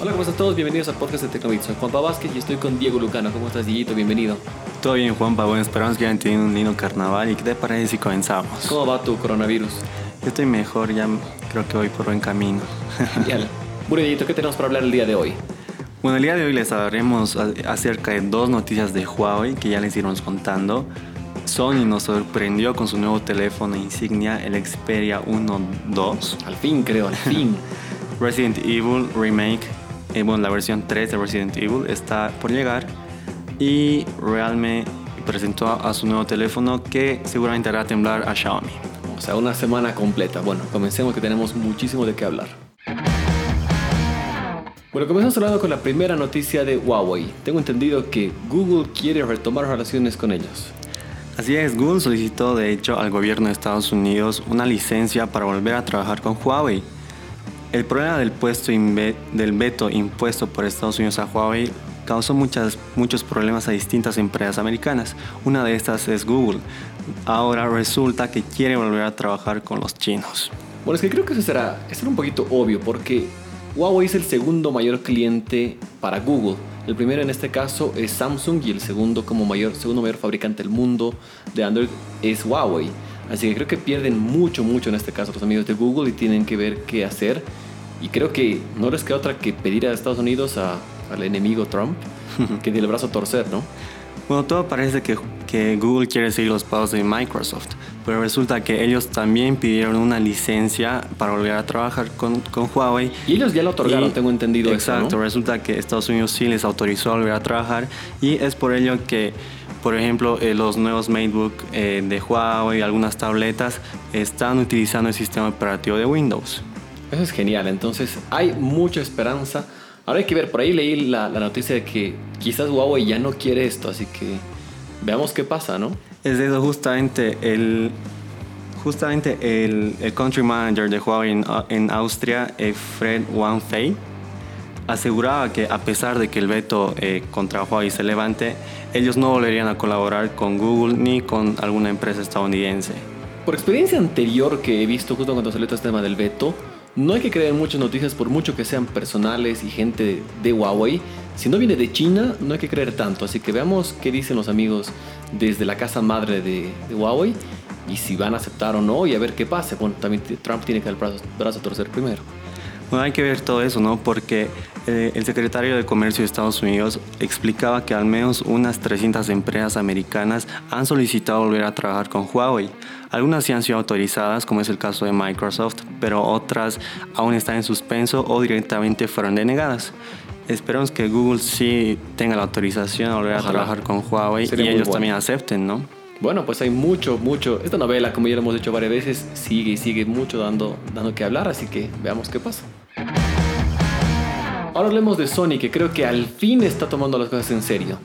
Hola, ¿cómo están todos? Bienvenidos al podcast de Tecnobit. Soy Juanpa Vázquez y estoy con Diego Lucano. ¿Cómo estás, Dieguito? Bienvenido. Todo bien, Juanpa. Bueno, esperamos que hayan tenido un lindo carnaval. ¿Y qué te parece si comenzamos? ¿Cómo va tu coronavirus? Yo estoy mejor, ya creo que voy por buen camino. Genial. Bueno, Dieguito, ¿qué tenemos para hablar el día de hoy? Bueno, el día de hoy les hablaremos acerca de dos noticias de Huawei que ya les iremos contando. Sony nos sorprendió con su nuevo teléfono insignia, el Xperia 1 II. Al fin, creo, al fin. Resident Evil Remake, eh, bueno, la versión 3 de Resident Evil está por llegar. Y Realme presentó a su nuevo teléfono que seguramente hará temblar a Xiaomi. O sea, una semana completa. Bueno, comencemos que tenemos muchísimo de qué hablar. Bueno, comenzamos hablando con la primera noticia de Huawei. Tengo entendido que Google quiere retomar relaciones con ellos. Así es, Google solicitó de hecho al gobierno de Estados Unidos una licencia para volver a trabajar con Huawei. El problema del, veto impuesto por Estados Unidos a Huawei causó muchos problemas a distintas empresas americanas. Una de estas es Google. Ahora resulta que quiere volver a trabajar con los chinos. Bueno, es que creo que eso será, será un poquito obvio porque Huawei es el segundo mayor cliente para Google. El primero en este caso es Samsung y el segundo como mayor, segundo mayor fabricante del mundo de Android es Huawei. Así que creo que pierden mucho, mucho en este caso los amigos de Google y tienen que ver qué hacer. Y creo que no les queda otra que pedir a Estados Unidos al enemigo Trump que dé el brazo a torcer, ¿no? Bueno, todo parece que, que Google quiere seguir los pasos de Microsoft, pero resulta que ellos también pidieron una licencia para volver a trabajar con, con Huawei. Y ellos ya lo otorgaron, tengo entendido. Exacto, eso, resulta que Estados Unidos sí les autorizó a volver a trabajar y es por ello que, por ejemplo, eh, los nuevos MateBook eh, de Huawei, algunas tabletas, están utilizando el sistema operativo de Windows. Eso es genial, entonces hay mucha esperanza Ahora hay que ver, por ahí leí la, noticia de que quizás Huawei ya no quiere esto, así que veamos qué pasa, ¿no? Es de eso justamente el, justamente el, country manager de Huawei en, Austria, eh, Fred Wanfei, aseguraba que a pesar de que el veto eh, contra Huawei se levante, ellos no volverían a colaborar con Google ni con alguna empresa estadounidense. Por experiencia anterior que he visto justo cuando salió este tema del veto, no hay que creer en muchas noticias por mucho que sean personales y gente de Huawei. Si no viene de China, no hay que creer tanto. Así que veamos qué dicen los amigos desde la casa madre de, Huawei y si van a aceptar o no y a ver qué pasa. Bueno, también Trump tiene que dar el brazo, a torcer primero. Bueno, hay que ver todo eso, ¿no? Porque eh, el secretario de Comercio de Estados Unidos explicaba que al menos unas 300 empresas americanas han solicitado volver a trabajar con Huawei. Algunas sí han sido autorizadas, como es el caso de Microsoft, pero otras aún están en suspenso o directamente fueron denegadas. Esperamos que Google sí tenga la autorización a volver a trabajar con Huawei y ellos también acepten, ¿no? Bueno, pues hay mucho, mucho. Esta novela, como ya lo hemos dicho varias veces, sigue y sigue mucho dando, dando que hablar, así que veamos qué pasa. Ahora hablemos de Sony, que creo que al fin está tomando las cosas en serio.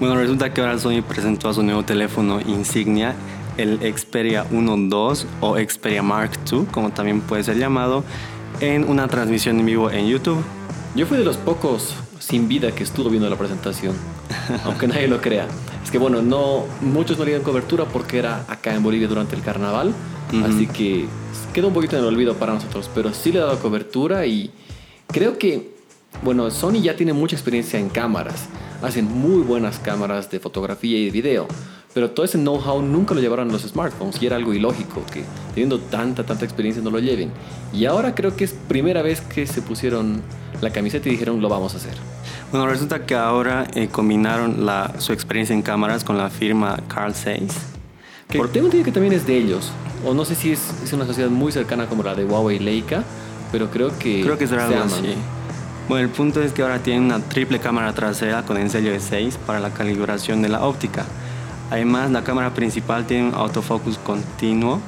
Bueno, resulta que ahora Sony presentó a su nuevo teléfono insignia el Xperia 1.2 o Xperia Mark II, como también puede ser llamado, en una transmisión en vivo en YouTube. Yo fui de los pocos sin vida que estuvo viendo la presentación, aunque nadie lo crea. Es que bueno, no muchos no le dieron cobertura porque era acá en Bolivia durante el carnaval, así que quedó un poquito en el olvido para nosotros, pero sí le he dado cobertura y creo que bueno, Sony ya tiene mucha experiencia en cámaras, hacen muy buenas cámaras de fotografía y de video. Pero todo ese know-how nunca lo llevaron a los smartphones y era algo ilógico que teniendo tanta, tanta experiencia no lo lleven. Y ahora creo que es primera vez que se pusieron la camiseta y dijeron lo vamos a hacer. Bueno, resulta que ahora eh, combinaron la, su experiencia en cámaras con la firma Carl Zeiss. Que Por... tengo entendido que también es de ellos. O no sé si es, es, una sociedad muy cercana como la de Huawei Leica, pero creo que, creo que es se Bueno, el punto es que ahora tienen una triple cámara trasera con sello de 6 para la calibración de la óptica. Además, la cámara principal tiene un autofocus continuo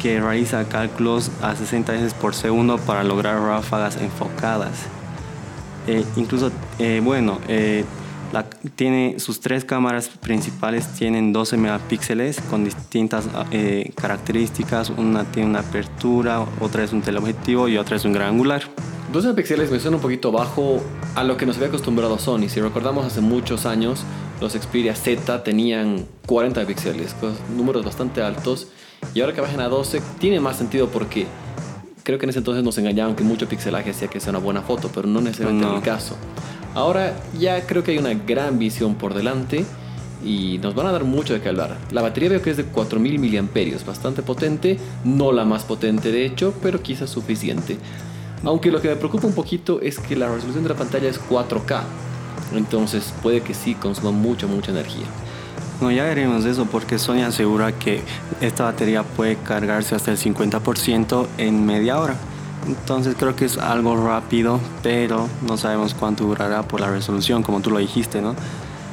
que realiza cálculos a 60 veces por segundo para lograr ráfagas enfocadas. Eh, incluso, eh, bueno, eh, tiene sus tres cámaras principales tienen 12 megapíxeles con distintas características. Una tiene una apertura, otra es un teleobjetivo y otra es un gran angular. 12 megapíxeles me suena un poquito bajo a lo que nos había acostumbrado Sony. Si recordamos hace muchos años, los Xperia Z tenían 40 píxeles, números bastante altos. Y ahora que bajen a 12, tiene más sentido porque creo que en ese entonces nos engañaban que mucho pixelaje hacía que sea una buena foto, pero no necesariamente No. el caso. Ahora ya creo que hay una gran visión por delante y nos van a dar mucho de qué hablar. La batería veo que es de 4000 miliamperios, bastante potente, no la más potente de hecho, pero quizás suficiente. Aunque lo que me preocupa un poquito es que la resolución de la pantalla es 4K, entonces puede que sí consuma mucha, mucha energía. No, ya veremos eso porque Sony asegura que esta batería puede cargarse hasta el 50% en media hora. Entonces creo que es algo rápido, pero no sabemos cuánto durará por la resolución, como tú lo dijiste, ¿no?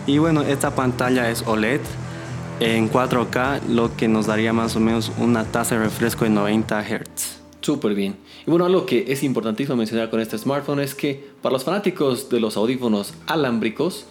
Y bueno, esta pantalla es OLED en 4K, lo que nos daría más o menos una tasa de refresco de 90 Hz. Súper bien. Y bueno, algo que es importantísimo mencionar con este smartphone es que para los fanáticos de los audífonos alámbricos,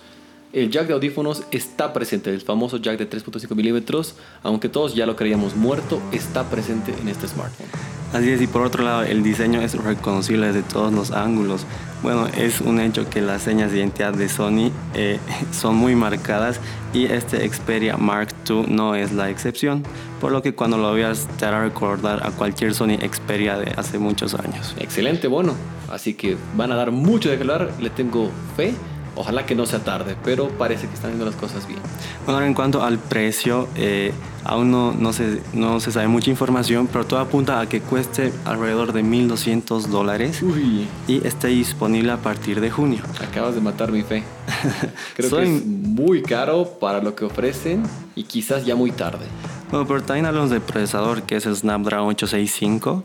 el jack de audífonos está presente, el famoso jack de 3.5 milímetros, aunque todos ya lo creíamos muerto, está presente en este smartphone. Así es, y por otro lado, el diseño es reconocible desde todos los ángulos. Bueno, es un hecho que las señas de identidad de Sony eh, son muy marcadas y este Xperia Mark II no es la excepción, por lo que cuando lo veas te hará recordar a cualquier Sony Xperia de hace muchos años. Excelente, bueno, así que van a dar mucho de hablar, le tengo fe. Ojalá que no sea tarde, pero parece que están viendo las cosas bien. Bueno, ahora en cuanto al precio, eh, aún no, no, se, no se sabe mucha información, pero todo apunta a que cueste alrededor de 1.200 dólares Uy, y esté disponible a partir de junio. acabas de matar mi fe. Creo Soy- que es muy caro para lo que ofrecen y quizás ya muy tarde. Bueno, pero también hablamos del procesador que es el Snapdragon 865,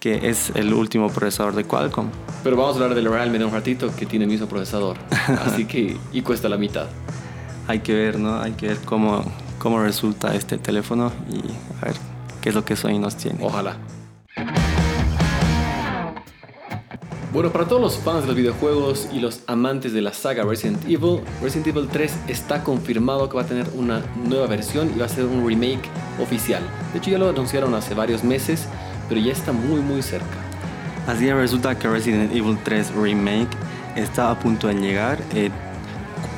que es el último procesador de Qualcomm. Pero vamos a hablar del Realme en un ratito que tiene el mismo procesador. Así que, y cuesta la mitad. Hay que ver, ¿no? Hay que ver cómo, cómo resulta este teléfono y a ver qué es lo que Sony nos tiene. Ojalá. Bueno, para todos los fans de los videojuegos y los amantes de la saga Resident Evil, Resident Evil 3 está confirmado que va a tener una nueva versión y va a ser un remake oficial. De hecho ya lo anunciaron hace varios meses, pero ya está muy muy cerca. Así que resulta que Resident Evil 3 Remake está a punto de llegar. Eh,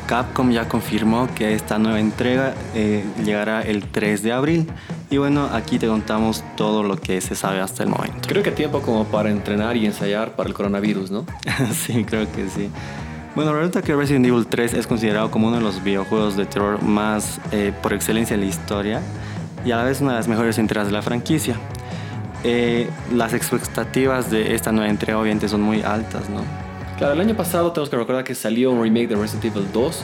Capcom ya confirmó que esta nueva entrega eh, llegará el 3 de abril. Y bueno, aquí te contamos todo lo que se sabe hasta el momento. Creo que tiempo como para entrenar y ensayar para el coronavirus, ¿no? sí, creo que sí. Bueno, resulta que Resident Evil 3 es considerado como uno de los videojuegos de terror más eh, por excelencia de la historia y a la vez una de las mejores entregas de la franquicia. Eh, las expectativas de esta nueva entrega obviamente son muy altas, ¿no? Claro, el año pasado tenemos que recordar que salió un remake de Resident Evil 2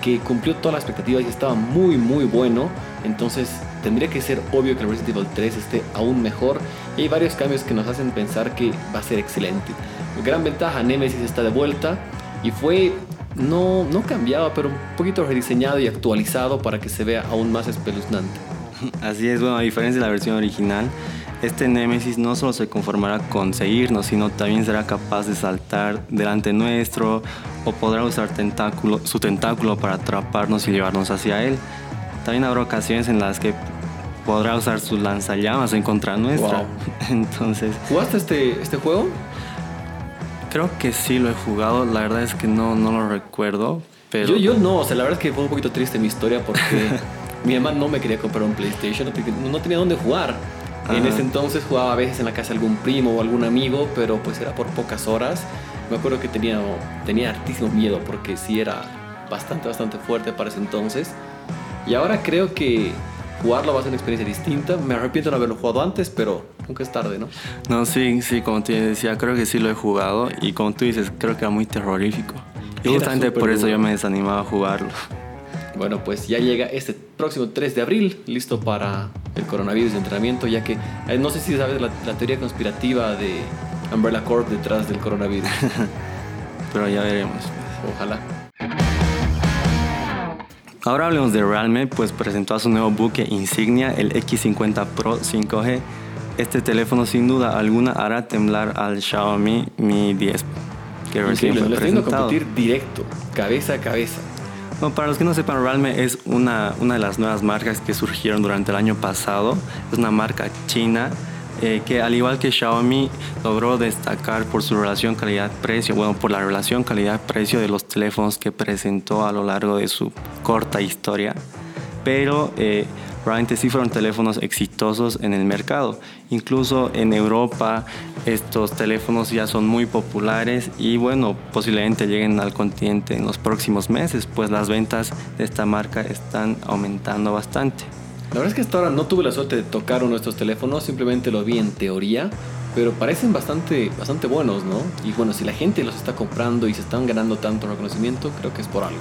que cumplió todas las expectativas y estaba muy muy bueno. Entonces tendría que ser obvio que el Resident Evil 3 esté aún mejor. Y hay varios cambios que nos hacen pensar que va a ser excelente. Gran ventaja, Nemesis está de vuelta y fue no, no cambiado, pero un poquito rediseñado y actualizado para que se vea aún más espeluznante. Así es, bueno, a diferencia de la versión original, este Nemesis no solo se conformará con seguirnos, sino también será capaz de saltar delante nuestro o podrá usar tentáculo, su tentáculo para atraparnos y llevarnos hacia él. También habrá ocasiones en las que podrá usar sus lanzallamas en contra nuestra. Wow. Entonces, ¿Jugaste este, este juego? creo que sí lo he jugado, la verdad es que no, no lo recuerdo, pero... Yo, yo no, o sea, la verdad es que fue un poquito triste mi historia porque mi mamá no me quería comprar un PlayStation, no tenía dónde jugar. En Ajá. ese entonces jugaba a veces en la casa de algún primo o algún amigo, pero pues era por pocas horas. Me acuerdo que tenía, tenía hartísimo miedo porque sí era bastante, bastante fuerte para ese entonces. Y ahora creo que jugarlo va a ser una experiencia distinta. Me arrepiento de no haberlo jugado antes, pero nunca es tarde, ¿no? No, sí, sí, como te decía, creo que sí lo he jugado y como tú dices, creo que era muy terrorífico. Y justamente por eso duro. yo me desanimaba a jugarlo. Bueno, pues ya llega este próximo 3 de abril, listo para el coronavirus de entrenamiento, ya que eh, no sé si sabes la, la teoría conspirativa de Umbrella Corp detrás del coronavirus. Pero ya veremos. Ojalá. Ahora hablemos de Realme, pues presentó a su nuevo buque insignia, el X50 Pro 5G. Este teléfono sin duda alguna hará temblar al Xiaomi Mi 10, que recién fue presentado. competir directo, cabeza a cabeza. Bueno, para los que no sepan, Realme es una, una de las nuevas marcas que surgieron durante el año pasado. Es una marca china eh, que al igual que Xiaomi logró destacar por su relación calidad-precio, bueno, por la relación calidad-precio de los teléfonos que presentó a lo largo de su corta historia. Pero eh, realmente sí fueron teléfonos exitosos en el mercado. Incluso en Europa estos teléfonos ya son muy populares y bueno, posiblemente lleguen al continente en los próximos meses, pues las ventas de esta marca están aumentando bastante. La verdad es que hasta ahora no tuve la suerte de tocar uno de estos teléfonos, simplemente lo vi en teoría, pero parecen bastante, bastante buenos, ¿no? Y bueno, si la gente los está comprando y se están ganando tanto reconocimiento, creo que es por algo.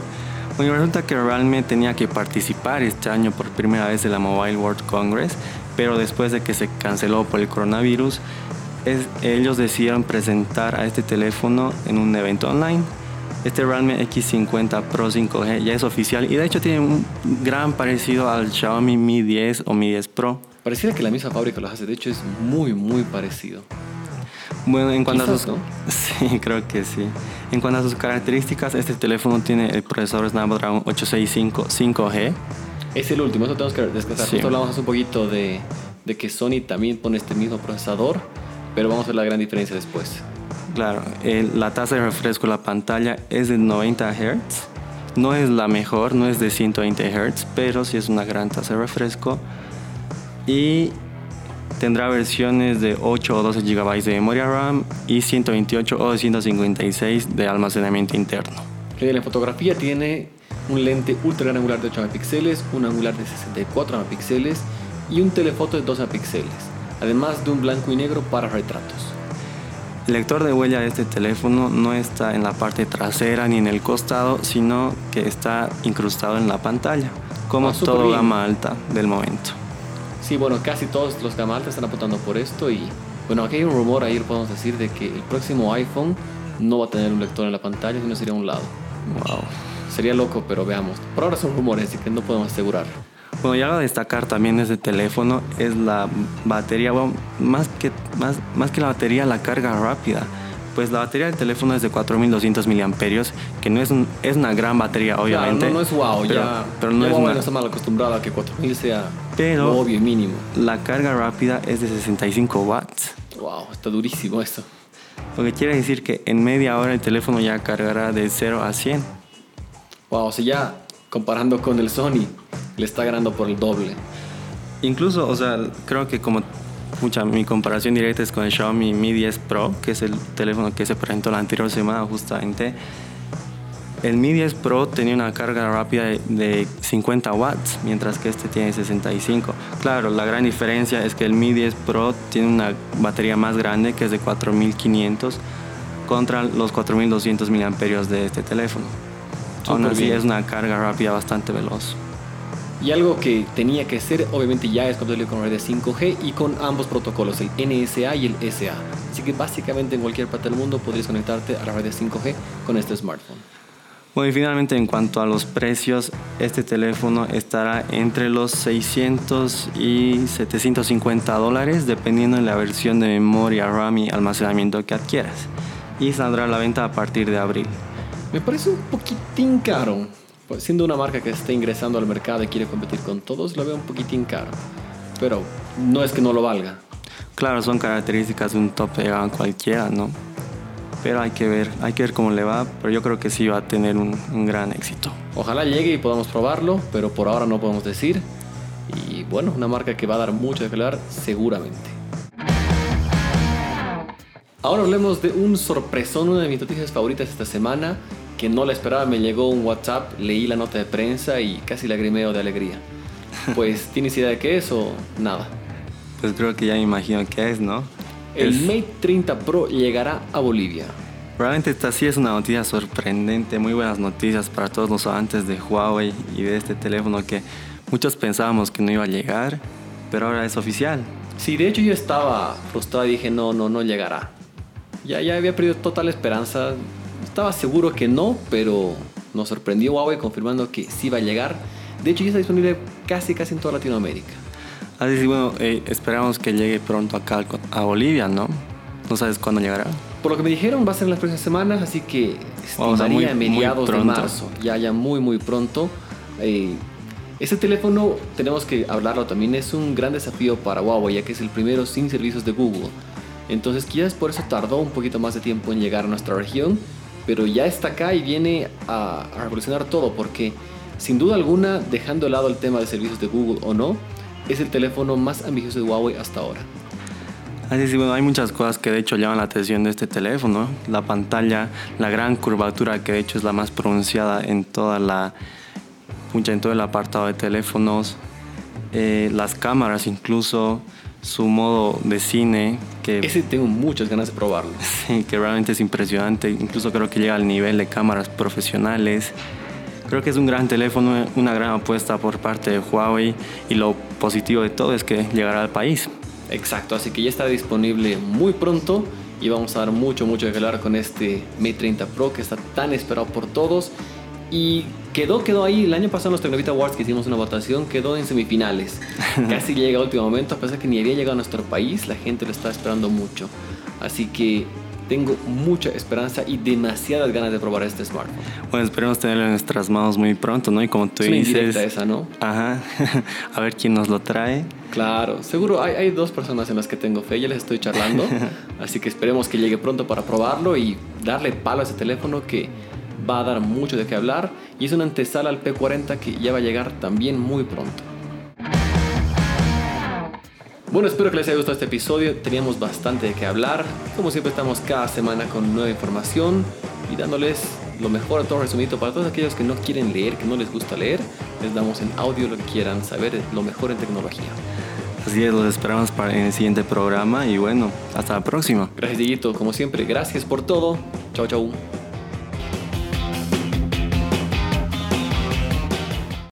Bueno, resulta que Realme tenía que participar este año por primera vez en la Mobile World Congress, pero después de que se canceló por el coronavirus, ellos decidieron presentar a este teléfono en un evento online. Este Realme X50 Pro 5G ya es oficial y de hecho tiene un gran parecido al Xiaomi Mi 10 o Mi 10 Pro. Pareciera que la misma fábrica lo hace, de hecho es muy muy parecido. Bueno, en cuanto a sus, sí, creo que sí. En cuanto a sus características, este teléfono tiene el procesador Snapdragon 865 5G. Es el último, eso tenemos que descansar. Justo hablamos hace un poquito de, de que Sony también pone este mismo procesador, pero vamos a ver la gran diferencia después. Claro, la tasa de refresco de la pantalla es de 90 Hz. No es la mejor, no es de 120 Hz, pero sí es una gran tasa de refresco. Y tendrá versiones de 8 o 12 GB de memoria RAM y 128 o 256 de almacenamiento interno. La fotografía tiene un lente ultra gran angular de 8 megapíxeles, un angular de 64 megapíxeles y un telefoto de 12 megapíxeles, además de un blanco y negro para retratos. El lector de huella de este teléfono no está en la parte trasera ni en el costado, sino que está incrustado en la pantalla, como ah, todo gama alta del momento. Sí, bueno, casi todos los gamaltes están apuntando por esto y bueno, aquí hay un rumor ahí, podemos decir, de que el próximo iPhone no va a tener un lector en la pantalla, sino sería un lado. Wow. Sería loco, pero veamos. Por ahora son rumores, así que no podemos asegurar. Bueno, ya a destacar también de este teléfono es la batería, bueno, más que, más, más que la batería, la carga rápida pues la batería del teléfono es de 4200 miliamperios, que no es, es una gran batería, obviamente. no, no, es wow, pero, ya. Pero no es una... está mal acostumbrado a que 4000 sea pero obvio mínimo. La carga rápida es de 65 watts. Wow, está durísimo esto. Lo que quiere decir que en media hora el teléfono ya cargará de 0 a 100. Wow, o sea, ya comparando con el Sony, le está ganando por el doble. Incluso, o sea, creo que como Mucha, mi comparación directa es con el Xiaomi Mi 10 Pro, que es el teléfono que se presentó la anterior semana justamente. El Mi 10 Pro tenía una carga rápida de 50 watts, mientras que este tiene 65. Claro, la gran diferencia es que el Mi 10 Pro tiene una batería más grande, que es de 4500, contra los 4200 mAh de este teléfono. Aún así es una carga rápida bastante veloz. Y algo que tenía que ser, obviamente ya es compatible con red 5G y con ambos protocolos, el NSA y el SA. Así que básicamente en cualquier parte del mundo podrías conectarte a la red 5G con este smartphone. Bueno, y finalmente en cuanto a los precios, este teléfono estará entre los 600 y 750 dólares, dependiendo de la versión de memoria RAM y almacenamiento que adquieras. Y saldrá a la venta a partir de abril. Me parece un poquitín caro. Pues, siendo una marca que está ingresando al mercado y quiere competir con todos, lo veo un poquitín caro. Pero no es que no lo valga. Claro, son características de un top de cualquiera, ¿no? Pero hay que ver, hay que ver cómo le va, pero yo creo que sí va a tener un, un gran éxito. Ojalá llegue y podamos probarlo, pero por ahora no podemos decir. Y bueno, una marca que va a dar mucho de hablar seguramente. Ahora hablemos de un sorpresón, una de mis noticias favoritas esta semana que no la esperaba, me llegó un WhatsApp, leí la nota de prensa y casi lagrimeo de alegría. Pues, ¿tienes idea de qué es o nada? Pues creo que ya me imagino qué es, ¿no? El Mate 30 Pro llegará a Bolivia. Realmente esta sí es una noticia sorprendente, muy buenas noticias para todos los amantes de Huawei y de este teléfono que muchos pensábamos que no iba a llegar, pero ahora es oficial. Sí, de hecho yo estaba frustrado y dije no, no, no llegará. Ya, ya había perdido total esperanza, estaba seguro que no, pero nos sorprendió Huawei confirmando que sí va a llegar. De hecho, ya está disponible casi casi en toda Latinoamérica. Así es, bueno, eh, esperamos que llegue pronto acá a Bolivia, ¿no? ¿No sabes cuándo llegará? Por lo que me dijeron, va a ser en las próximas semanas, así que estaría a mediados de marzo, ya, ya muy, muy pronto. Eh, este teléfono, tenemos que hablarlo también, es un gran desafío para Huawei, ya que es el primero sin servicios de Google. Entonces, quizás por eso tardó un poquito más de tiempo en llegar a nuestra región pero ya está acá y viene a, revolucionar todo porque sin duda alguna, dejando de lado el tema de servicios de Google o no, es el teléfono más ambicioso de Huawei hasta ahora. Así sí, bueno, hay muchas cosas que de hecho llaman la atención de este teléfono. La pantalla, la gran curvatura que de hecho es la más pronunciada en toda la en todo el apartado de teléfonos, eh, las cámaras incluso, su modo de cine. Que, Ese tengo muchas ganas de probarlo. Sí, que realmente es impresionante. Incluso creo que llega al nivel de cámaras profesionales. Creo que es un gran teléfono, una gran apuesta por parte de Huawei y lo positivo de todo es que llegará al país. Exacto, así que ya está disponible muy pronto y vamos a dar mucho, mucho de hablar con este Mate 30 Pro que está tan esperado por todos y quedó, quedó ahí. El año pasado en los Tecnovita Awards que hicimos una votación, quedó en semifinales. Casi llega a último momento, a pesar que ni había llegado a nuestro país, la gente lo está esperando mucho. Así que tengo mucha esperanza y demasiadas ganas de probar este smartphone. Bueno, esperemos tenerlo en nuestras manos muy pronto, ¿no? Y como tú es dices... esa, ¿no? Ajá. a ver quién nos lo trae. Claro, seguro hay, hay, dos personas en las que tengo fe, ya les estoy charlando. así que esperemos que llegue pronto para probarlo y darle palo a ese teléfono que va a dar mucho de qué hablar y es una antesala al P40 que ya va a llegar también muy pronto. Bueno, espero que les haya gustado este episodio. Teníamos bastante de qué hablar. Como siempre, estamos cada semana con nueva información y dándoles lo mejor a todo resumido para todos aquellos que no quieren leer, que no les gusta leer. Les damos en audio lo que quieran saber, lo mejor en tecnología. Así es, los esperamos para en el siguiente programa y bueno, hasta la próxima. Gracias, Dieguito. Como siempre, gracias por todo. Chao, chao.